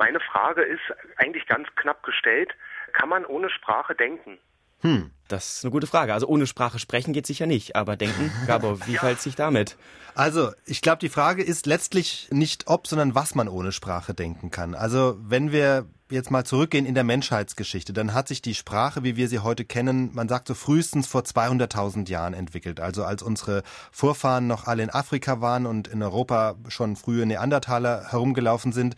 Meine Frage ist eigentlich ganz knapp gestellt. Kann man ohne Sprache denken? Hm, das ist eine gute Frage. Also ohne Sprache sprechen geht sicher nicht, aber denken, Gabor, wie ja. verhält sich damit? Also, ich glaube, die Frage ist letztlich nicht ob, sondern was man ohne Sprache denken kann. Also, wenn wir jetzt mal zurückgehen in der Menschheitsgeschichte, dann hat sich die Sprache, wie wir sie heute kennen, man sagt so frühestens vor 200.000 Jahren entwickelt. Also als unsere Vorfahren noch alle in Afrika waren und in Europa schon frühe Neandertaler herumgelaufen sind,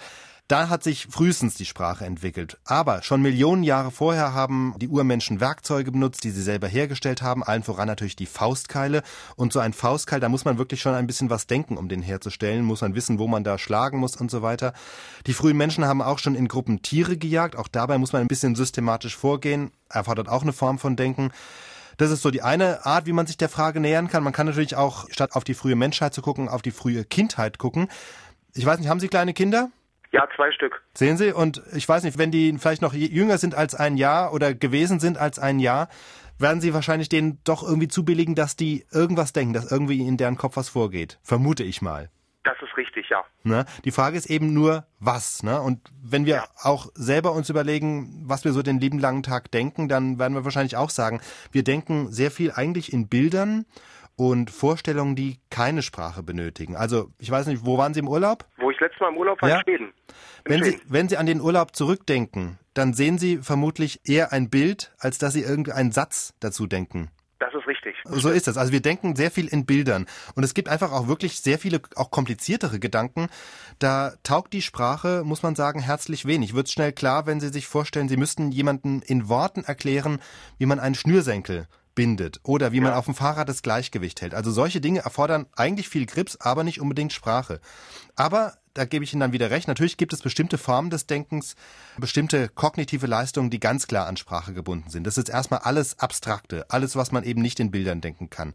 da hat sich frühestens die Sprache entwickelt. Aber schon Millionen Jahre vorher haben die Urmenschen Werkzeuge benutzt, die sie selber hergestellt haben, allen voran natürlich die Faustkeile. Und so ein Faustkeil, da muss man wirklich schon ein bisschen was denken, um den herzustellen, muss man wissen, wo man da schlagen muss und so weiter. Die frühen Menschen haben auch schon in Gruppen Tiere gejagt, auch dabei muss man ein bisschen systematisch vorgehen, erfordert auch eine Form von Denken. Das ist so die eine Art, wie man sich der Frage nähern kann. Man kann natürlich auch, statt auf die frühe Menschheit zu gucken, auf die frühe Kindheit gucken. Ich weiß nicht, haben Sie kleine Kinder? Ja, zwei Stück. Sehen Sie? Und ich weiß nicht, wenn die vielleicht noch jünger sind als ein Jahr oder gewesen sind als ein Jahr, werden Sie wahrscheinlich denen doch irgendwie zubilligen, dass die irgendwas denken, dass irgendwie in deren Kopf was vorgeht. Vermute ich mal. Das ist richtig, ja. Ne? Die Frage ist eben nur, was. Ne? Und wenn wir ja. auch selber uns überlegen, was wir so den lieben langen Tag denken, dann werden wir wahrscheinlich auch sagen, wir denken sehr viel eigentlich in Bildern und Vorstellungen, die keine Sprache benötigen. Also, ich weiß nicht, wo waren Sie im Urlaub? Wo ich letztes Mal im Urlaub war, ja? in Schweden. In wenn, Schweden. Sie, wenn Sie an den Urlaub zurückdenken, dann sehen Sie vermutlich eher ein Bild, als dass Sie irgendeinen Satz dazu denken. Das ist richtig. So ist das. Also wir denken sehr viel in Bildern. Und es gibt einfach auch wirklich sehr viele, auch kompliziertere Gedanken. Da taugt die Sprache, muss man sagen, herzlich wenig. Wird schnell klar, wenn Sie sich vorstellen, Sie müssten jemanden in Worten erklären, wie man einen Schnürsenkel bindet oder wie ja. man auf dem Fahrrad das Gleichgewicht hält. Also solche Dinge erfordern eigentlich viel Grips, aber nicht unbedingt Sprache. Aber da gebe ich Ihnen dann wieder recht. Natürlich gibt es bestimmte Formen des Denkens, bestimmte kognitive Leistungen, die ganz klar an Sprache gebunden sind. Das ist erstmal alles Abstrakte, alles, was man eben nicht in Bildern denken kann.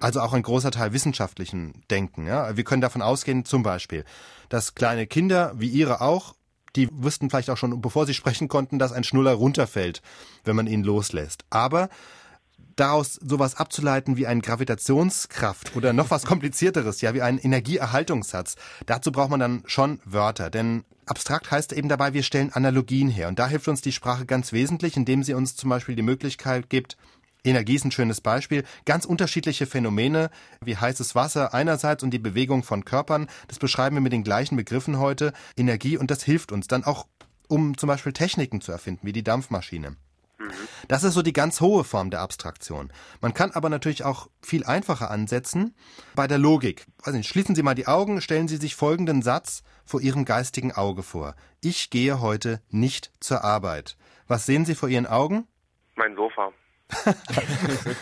Also auch ein großer Teil wissenschaftlichen Denken. Ja? Wir können davon ausgehen, zum Beispiel, dass kleine Kinder, wie Ihre auch, die wüssten vielleicht auch schon, bevor sie sprechen konnten, dass ein Schnuller runterfällt, wenn man ihn loslässt. Aber daraus sowas abzuleiten wie eine Gravitationskraft oder noch was komplizierteres, ja, wie einen Energieerhaltungssatz. Dazu braucht man dann schon Wörter, denn abstrakt heißt eben dabei, wir stellen Analogien her. Und da hilft uns die Sprache ganz wesentlich, indem sie uns zum Beispiel die Möglichkeit gibt, Energie ist ein schönes Beispiel. Ganz unterschiedliche Phänomene wie heißes Wasser einerseits und die Bewegung von Körpern, das beschreiben wir mit den gleichen Begriffen heute. Energie und das hilft uns dann auch, um zum Beispiel Techniken zu erfinden, wie die Dampfmaschine. Das ist so die ganz hohe Form der Abstraktion. Man kann aber natürlich auch viel einfacher ansetzen bei der Logik. Also schließen Sie mal die Augen, stellen Sie sich folgenden Satz vor Ihrem geistigen Auge vor. Ich gehe heute nicht zur Arbeit. Was sehen Sie vor Ihren Augen? Mein Sofa.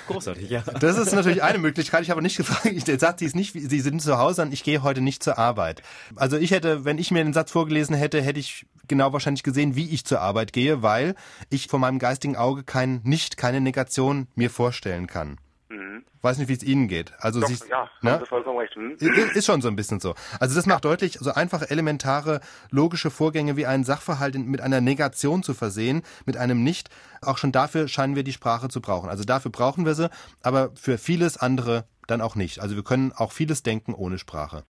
Großartig, ja. Das ist natürlich eine Möglichkeit. Ich habe nicht gefragt, der Satz ist nicht, Sie sind zu Hause und ich gehe heute nicht zur Arbeit. Also ich hätte, wenn ich mir den Satz vorgelesen hätte, hätte ich genau wahrscheinlich gesehen, wie ich zur Arbeit gehe, weil ich vor meinem geistigen Auge kein, nicht keine Negation mir vorstellen kann. Mhm. Weiß nicht, wie es Ihnen geht. Also Doch, Sie, ja, ne? vollkommen recht. Hm? Ist schon so ein bisschen so. Also das macht deutlich, so einfache, elementare, logische Vorgänge wie einen Sachverhalt mit einer Negation zu versehen, mit einem Nicht. Auch schon dafür scheinen wir die Sprache zu brauchen. Also dafür brauchen wir sie, aber für vieles andere dann auch nicht. Also wir können auch vieles denken ohne Sprache.